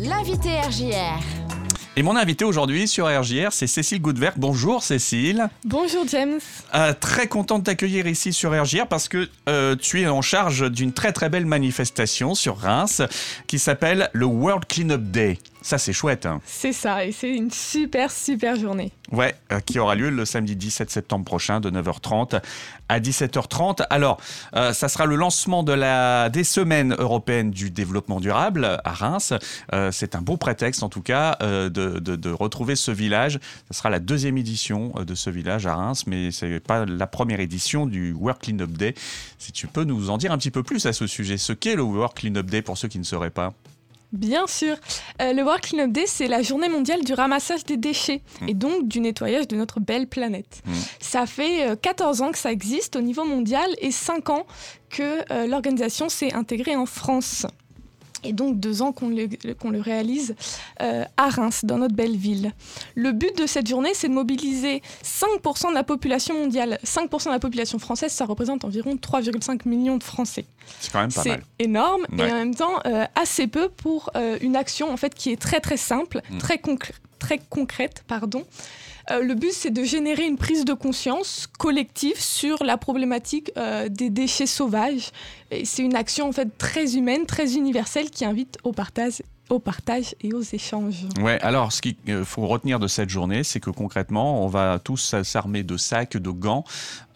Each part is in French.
L'invité RJR. Et mon invité aujourd'hui sur RJR, c'est Cécile Goudvert. Bonjour Cécile. Bonjour James. Euh, très content de t'accueillir ici sur RJR parce que euh, tu es en charge d'une très très belle manifestation sur Reims qui s'appelle le World Cleanup Day. Ça, c'est chouette. hein. C'est ça, et c'est une super, super journée. Ouais, euh, qui aura lieu le samedi 17 septembre prochain de 9h30 à 17h30. Alors, euh, ça sera le lancement de la, des semaines européennes du développement durable à Reims. Euh, c'est un beau prétexte, en tout cas, de, de- de retrouver ce village. Ce sera la deuxième édition de ce village à Reims, mais c'est pas la première édition du World Cleanup Day. Si tu peux nous en dire un petit peu plus à ce sujet, ce qu'est le World Cleanup Day pour ceux qui ne sauraient pas? Bien sûr, Euh, le World Cleanup Day, c'est la journée mondiale du ramassage des déchets et donc du nettoyage de notre belle planète. Mm. Ça fait euh, 14 ans que ça existe au niveau mondial et 5 ans que euh, l'organisation s'est intégrée en France. Et donc deux ans qu'on le, réalise euh, à Reims, dans notre belle ville. Le but de cette journée, c'est de mobiliser 5% de la population mondiale. 5% de la population française, ça représente environ 3,5 millions de Français. C'est quand même pas C'est mal. énorme Ouais. et en même temps euh, assez peu pour euh, une action en fait qui est très très simple, Mm. très, concr- très concrète. Pardon. Euh, le but c'est de générer une prise de conscience collective sur la problématique euh, des déchets sauvages. Et c'est une action en fait très humaine, très universelle qui invite au partage, au partage et aux échanges. Ouais, alors ce qu'il euh, faut retenir de cette journée, c'est que concrètement, on va tous s'armer de sacs, de gants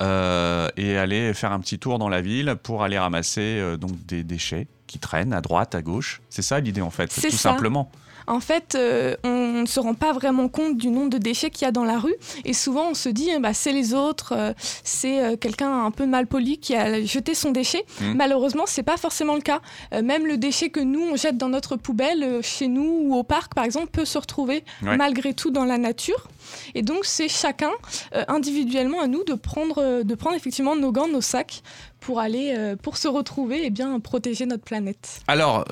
euh, et aller faire un petit tour dans la ville pour aller ramasser euh, donc des déchets qui traînent à droite, à gauche. C'est ça l'idée en fait, C'est tout ça. simplement. En fait, euh, on ne se rend pas vraiment compte du nombre de déchets qu'il y a dans la rue. Et souvent, on se dit, eh bah, c'est les autres, euh, c'est euh, quelqu'un un peu mal poli qui a jeté son déchet. Mhm. Malheureusement, c'est pas forcément le cas. Même le déchet que nous, on jette dans notre poubelle, chez nous ou au parc, par exemple, peut se retrouver Ouais. malgré tout dans la nature. Et donc, c'est chacun, euh, individuellement, à nous de prendre, euh, de prendre effectivement nos gants, nos sacs, pour aller, euh, pour se retrouver et bien protéger notre planète. Alors,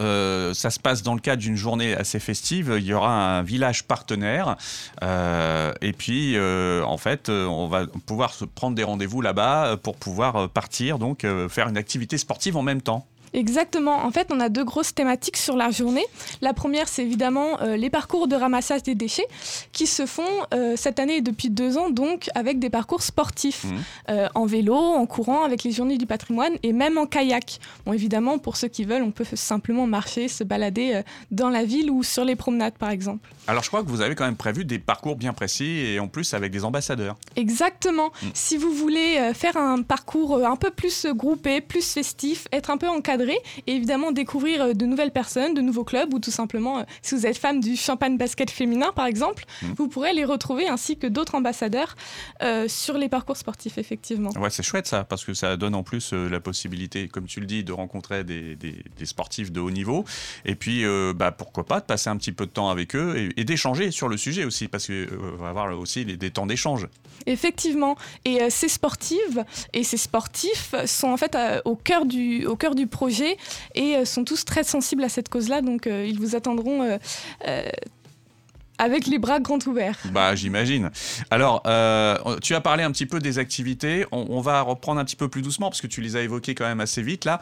ça se passe dans le cadre d'une journée assez festive. Il y aura un village partenaire. et puis, en fait, on va pouvoir se prendre des rendez-vous là-bas pour pouvoir partir, donc faire une activité sportive en même temps. Exactement. En fait, on a deux grosses thématiques sur la journée. La première, c'est évidemment euh, les parcours de ramassage des déchets qui se font euh, cette année et depuis deux ans, donc avec des parcours sportifs, Mhm. Euh, en vélo, en courant, avec les journées du patrimoine et même en kayak. Bon, évidemment, pour ceux qui veulent, on peut simplement marcher, se balader dans la ville ou sur les promenades, par exemple. Alors, je crois que vous avez quand même prévu des parcours bien précis et en plus avec des ambassadeurs. Exactement. Mm. Si vous voulez euh, faire un parcours euh, un peu plus groupé, plus festif, être un peu encadré et évidemment découvrir euh, de nouvelles personnes, de nouveaux clubs ou tout simplement, si vous êtes fan du champagne basket féminin par exemple, Mm. vous pourrez les retrouver ainsi que d'autres ambassadeurs euh, sur les parcours sportifs effectivement. Ouais, c'est chouette ça, parce que ça donne en plus euh, la possibilité, comme tu le dis, de rencontrer des, des- des sportifs de haut niveau. Et puis, euh, bah, pourquoi pas, de passer un petit peu de temps avec eux et, et d'échanger sur le sujet aussi, parce qu'on va avoir aussi les- des temps d'échange. Effectivement. Et euh, ces sportives et ces sportifs sont en fait euh, au, cœur du, au cœur du projet et euh, sont tous très sensibles à cette cause-là. Donc euh, ils vous attendront euh, euh, avec les bras grands ouverts. Bah, j'imagine. Alors, euh, tu as parlé un petit peu des activités. On, on va reprendre un petit peu plus doucement, parce que tu les as évoquées quand même assez vite là.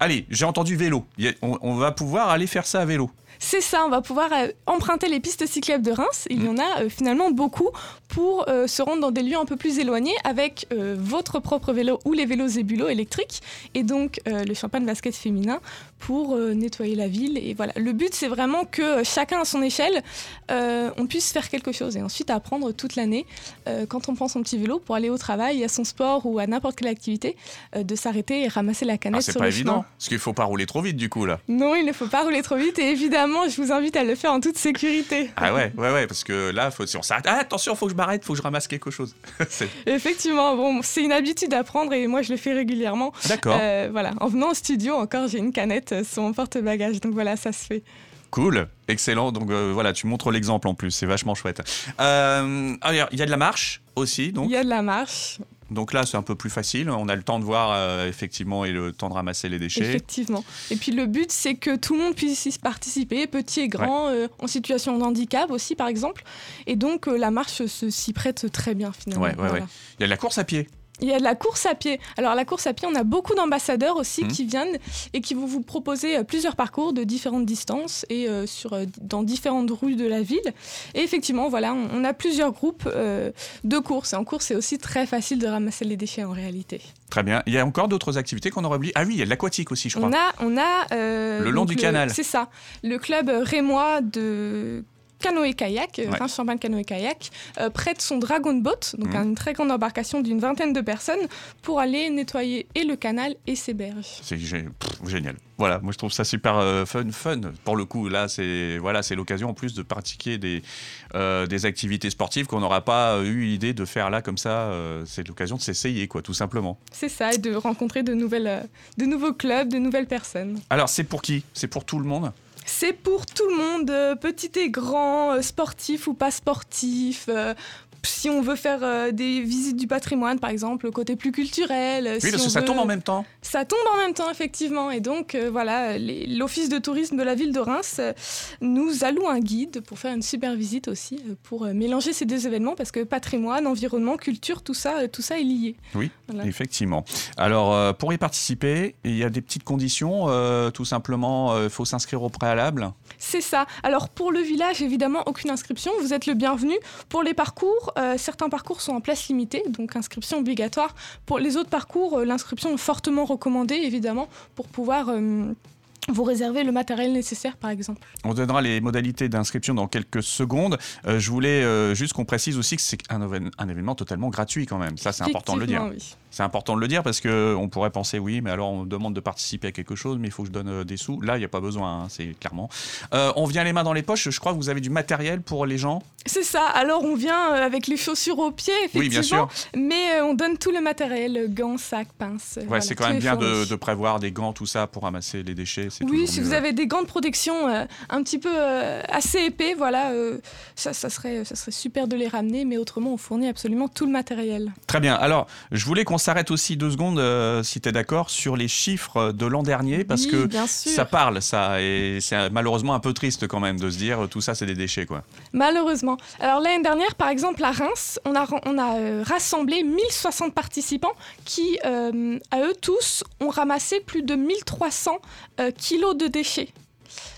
Allez, j'ai entendu vélo. On, on va pouvoir aller faire ça à vélo. C'est ça, on va pouvoir euh, emprunter les pistes cyclables de Reims. Il y en a euh, finalement beaucoup pour euh, se rendre dans des lieux un peu plus éloignés avec votre propre vélo ou les vélos Zébulo électriques et donc le champagne basket féminin pour nettoyer la ville. Et voilà, le but c'est vraiment que chacun à son échelle, on puisse faire quelque chose et ensuite apprendre toute l'année quand on prend son petit vélo pour aller au travail, à son sport ou à n'importe quelle activité, de s'arrêter et ramasser la Ah, canette c'est sur pas le évident, chemin. Parce qu'il faut pas rouler trop vite du coup là. Non, il ne faut pas rouler trop vite et évidemment, je vous invite à le faire en toute sécurité. Ah ouais, ouais, ouais, parce que là, faut, si on s'arrête, ah, attention, faut que je m'arrête, faut que je ramasse quelque chose. Effectivement, bon, c'est une habitude à prendre et moi je le fais régulièrement. D'accord. Euh, voilà, en venant au studio encore, j'ai une canette sur mon porte-bagages, donc voilà, ça se fait. Cool, excellent. Donc euh, voilà, tu montres l'exemple en plus, c'est vachement chouette. Euh, alors, il y a de la marche aussi, donc? Il y a de la marche, Donc là, c'est un peu plus facile. On a le temps de voir euh, effectivement et le temps de ramasser les déchets. effectivement. Et puis le but, c'est que tout le monde puisse y participer, petits et grands, euh, en situation de handicap aussi, par exemple. Et donc euh, la marche s'y prête très bien finalement. Ouais, ouais, Voilà. ouais. Il y a de la course à pied. Il y a de la course à pied. Alors la course à pied, on a beaucoup d'ambassadeurs aussi Mhm. qui viennent et qui vont vous proposer euh, plusieurs parcours de différentes distances et euh, sur, euh, dans différentes rues de la ville. Et effectivement, voilà, on, on a plusieurs groupes euh, de courses. Et en course, c'est aussi très facile de ramasser les déchets en réalité. Très bien. Il y a encore d'autres activités qu'on aurait oubliées? Ah oui, il y a de l'aquatique aussi, je crois. On a, on a euh, Le long du canal. C'est ça. Le club rémois de canoë-kayak, euh, Ouais. Reims Champagne canoë-kayak, euh, prête son Dragon Boat, donc Mhm. une très grande embarcation d'une vingtaine de personnes, pour aller nettoyer et le canal et ses berges. C'est génial. Voilà, moi je trouve ça super euh, fun, fun. Pour le coup, là, c'est voilà, c'est l'occasion en plus de pratiquer des, euh, des activités sportives qu'on n'aura pas eu l'idée de faire là comme ça. c'est l'occasion de s'essayer, quoi, tout simplement. C'est ça, et de rencontrer de, nouvelles, de nouveaux clubs, de nouvelles personnes. Alors, c'est pour qui? C'est pour tout le monde? C'est pour tout le monde, euh, petit et grand, euh, sportif ou pas sportif. Si on veut faire euh, des visites du patrimoine, par exemple, le côté plus culturel. euh, Oui, si parce on que ça veut- tombe en même temps. Ça tombe en même temps, effectivement. Et donc, euh, voilà, l'Office de tourisme de la ville de Reims euh, nous alloue un guide pour faire une super visite aussi, pour mélanger ces deux événements, parce que patrimoine, environnement, culture, tout ça, tout ça est lié. Oui, Voilà. Effectivement. Alors, pour y participer, il y a des petites conditions. tout simplement, il faut s'inscrire au préalable? C'est ça. Alors, pour le village, évidemment, aucune inscription. Vous êtes le bienvenu. Pour les parcours, euh, certains parcours sont en place limitée, donc inscription obligatoire. Pour les autres parcours, euh, l'inscription est fortement recommandée, évidemment, pour pouvoir. vous réserver le matériel nécessaire, par exemple. On donnera les modalités d'inscription dans quelques secondes. Euh, je voulais euh, juste qu'on précise aussi que c'est un, évén- un événement totalement gratuit quand même. Ça, c'est important de le dire. Oui. C'est important de le dire parce que on pourrait penser oui, mais alors on me demande de participer à quelque chose, mais il faut que je donne euh, des sous. Là, il n'y a pas besoin, hein, c'est clairement. On vient les mains dans les poches. Je crois que vous avez du matériel pour les gens. C'est ça. Alors, on vient avec les chaussures aux pieds, effectivement. Oui, bien sûr. Mais on donne tout le matériel, gants, sacs, pinces. Ouais, voilà, c'est quand même bien de, de prévoir des gants, tout ça, pour ramasser les déchets. Oui, si mieux. vous avez des gants de protection euh, un petit peu euh, assez épais, voilà, euh, ça, ça, serait, ça serait super de les ramener, mais autrement, on fournit absolument tout le matériel. Très bien. Alors, je voulais qu'on s'arrête aussi deux secondes, si tu es d'accord, sur les chiffres de l'an dernier, parce Oui, que ça parle, ça, et c'est malheureusement un peu triste quand même de se dire tout ça, c'est des déchets, quoi. Malheureusement. Alors l'année dernière, par exemple, à Reims, on a, on a rassemblé 1060 participants qui, à eux tous, ont ramassé plus de 1300 euh, kilos de déchets.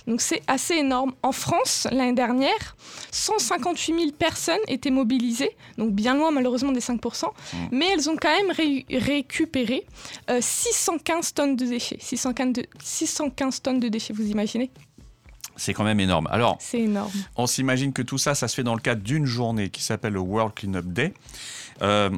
Donc c'est assez énorme. En France, l'année dernière, 158 000 personnes étaient mobilisées, donc bien loin malheureusement des 5%, mais elles ont quand même ré- récupéré euh, 615 tonnes de déchets. 615, de- 615 tonnes de déchets, vous imaginez? C'est quand même énorme. Alors, C'est énorme. On s'imagine que tout ça, ça se fait dans le cadre d'une journée qui s'appelle le World Cleanup Day. Euh,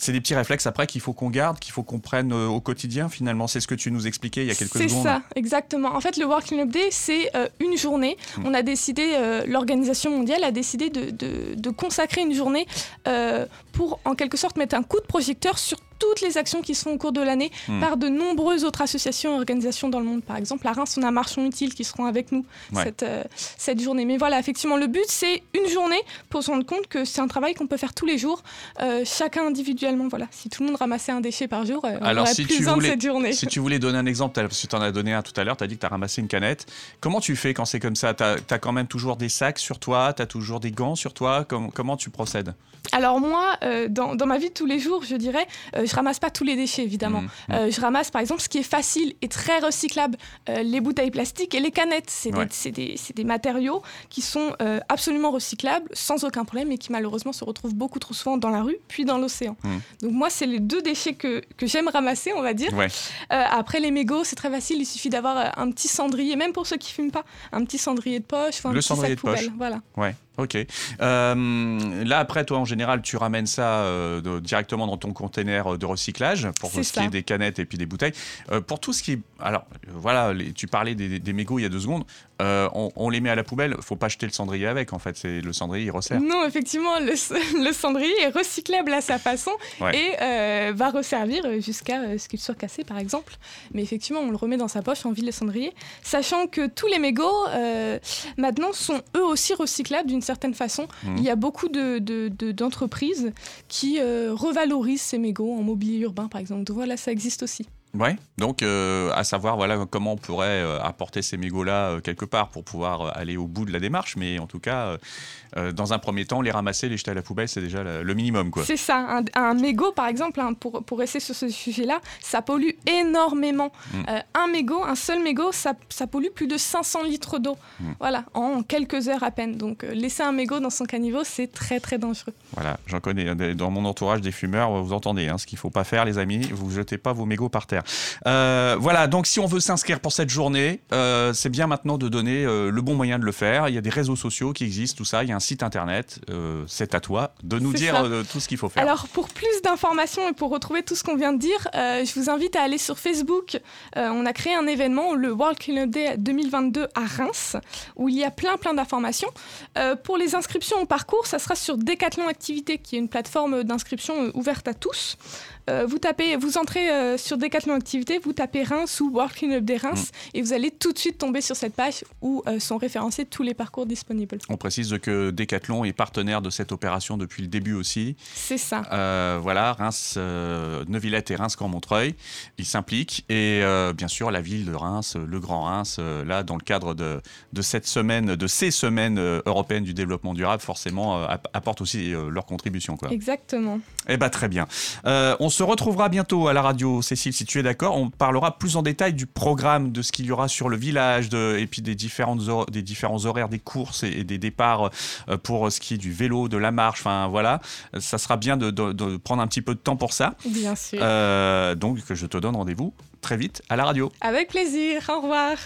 c'est des petits réflexes après qu'il faut qu'on garde, qu'il faut qu'on prenne euh, au quotidien finalement. C'est ce que tu nous expliquais il y a quelques C'est secondes. ça, exactement. En fait, le World Cleanup Day, c'est euh, une journée. Mm. On a décidé, euh, l'organisation mondiale a décidé de, de- de consacrer une journée euh, pour, en quelque sorte, mettre un coup de projecteur sur toutes les actions qui se font au cours de l'année Mm. par de nombreuses autres associations et organisations dans le monde. Par exemple, à Reims, on a Marchons Utiles qui seront avec nous Ouais. cette, euh, cette journée. Mais voilà, effectivement, le but, c'est une journée pour se rendre compte que c'est un travail qu'on peut faire tous les jours, euh, chacun individuellement. Voilà, si tout le monde ramassait un déchet par jour, euh, on aurait si plus besoin de cette journée. Si tu voulais donner un exemple, parce que tu en as donné un tout à l'heure, tu as dit que tu as ramassé une canette. Comment tu fais quand c'est comme ça? Tu as, quand même toujours des sacs sur toi, tu as toujours des gants sur toi? Com- comment tu procèdes? Alors moi, dans, dans ma vie de tous les jours, je dirais, je ramasse pas tous les déchets évidemment. Mhm. Euh, je ramasse par exemple ce qui est facile et très recyclable, euh, les bouteilles plastiques et les canettes. C'est Ouais. des, matériaux qui sont euh, absolument recyclables sans aucun problème et qui malheureusement se retrouvent beaucoup trop souvent dans la rue puis dans l'océan. Mhm. Donc moi, c'est les deux déchets que, que j'aime ramasser, on va dire. Ouais. Après les mégots, c'est très facile, il suffit d'avoir un petit cendrier, même pour ceux qui fument pas, un petit cendrier de poche, un Le petit cendrier sac de poche. poubelle, voilà. Ouais, ok. Euh, là, après, toi, en général, tu ramènes ça euh, de- directement dans ton container de recyclage pour ce qui est des canettes et puis des bouteilles. Euh, pour tout ce qui est. Alors, euh, voilà, les- tu parlais des, des mégots il y a deux secondes. Euh, on, on les met à la poubelle. faut pas jeter le cendrier avec, en fait. C'est Le cendrier, il resserre. Non, effectivement, le, le cendrier est recyclable à sa façon Ouais. et euh, va resservir jusqu'à euh, ce qu'il soit cassé, par exemple. Mais effectivement, on le remet dans sa poche, on vide le cendrier, sachant que tous les mégots, euh, maintenant, sont eux aussi recyclables d'une certaine façon. Mhm. Il y a beaucoup de- de- de- d'entreprises qui euh, revalorisent ces mégots en mobilier urbain, par exemple. Donc voilà, ça existe aussi. Ouais, donc euh, à savoir voilà comment on pourrait euh, apporter ces mégots là euh, quelque part pour pouvoir aller au bout de la démarche, mais en tout cas dans un premier temps les ramasser, les jeter à la poubelle, c'est déjà le, minimum quoi. C'est ça, un, un, mégot par exemple, hein, pour, pour rester sur ce sujet-là, ça pollue énormément. Mm. un mégot, un seul mégot, ça, ça, pollue plus de 500 litres d'eau, mm. voilà, en quelques heures à peine. Donc laisser un mégot dans son caniveau, c'est très très dangereux. Voilà, j'en connais dans mon entourage des fumeurs, vous entendez hein, ce qu'il faut pas faire les amis, vous jetez pas vos mégots par terre. Euh, voilà, donc si on veut s'inscrire pour cette journée, euh, c'est bien maintenant de donner euh, le bon moyen de le faire. Il y a des réseaux sociaux qui existent, tout ça. Il y a un site internet. c'est à toi de nous dire tout ce qu'il faut faire. Alors, pour plus d'informations et pour retrouver tout ce qu'on vient de dire, je vous invite à aller sur Facebook. on a créé un événement, le World Cleanup Day 2022 à Reims, où il y a plein, plein d'informations. pour les inscriptions au parcours, ça sera sur Decathlon Activité, qui est une plateforme d'inscription ouverte à tous. Euh, vous tapez, vous entrez euh, sur Decathlon Activité, vous tapez Reims ou Working Up des Reims mm. et vous allez tout de suite tomber sur cette page où euh, sont référencés tous les parcours disponibles. On précise que Decathlon est partenaire de cette opération depuis le début aussi. C'est ça. voilà, Reims, Neuvillette et Reims Grand Montreuil, ils s'impliquent et bien sûr la ville de Reims, le Grand Reims, là dans le cadre de, de cette semaine, de ces semaines européennes du développement durable, forcément apportent aussi leur contribution. Quoi. Exactement. Eh bien très bien. on se retrouvera bientôt à la radio, Cécile, si tu es d'accord. On parlera plus en détail du programme, de ce qu'il y aura sur le village, de, et puis des, différentes des différents horaires des courses et, des départs euh, pour ce qui est du vélo, de la marche. Enfin, voilà. Ça sera bien de, prendre un petit peu de temps pour ça. Bien sûr. Euh, donc, je te donne rendez-vous très vite à la radio. Avec plaisir. Au revoir.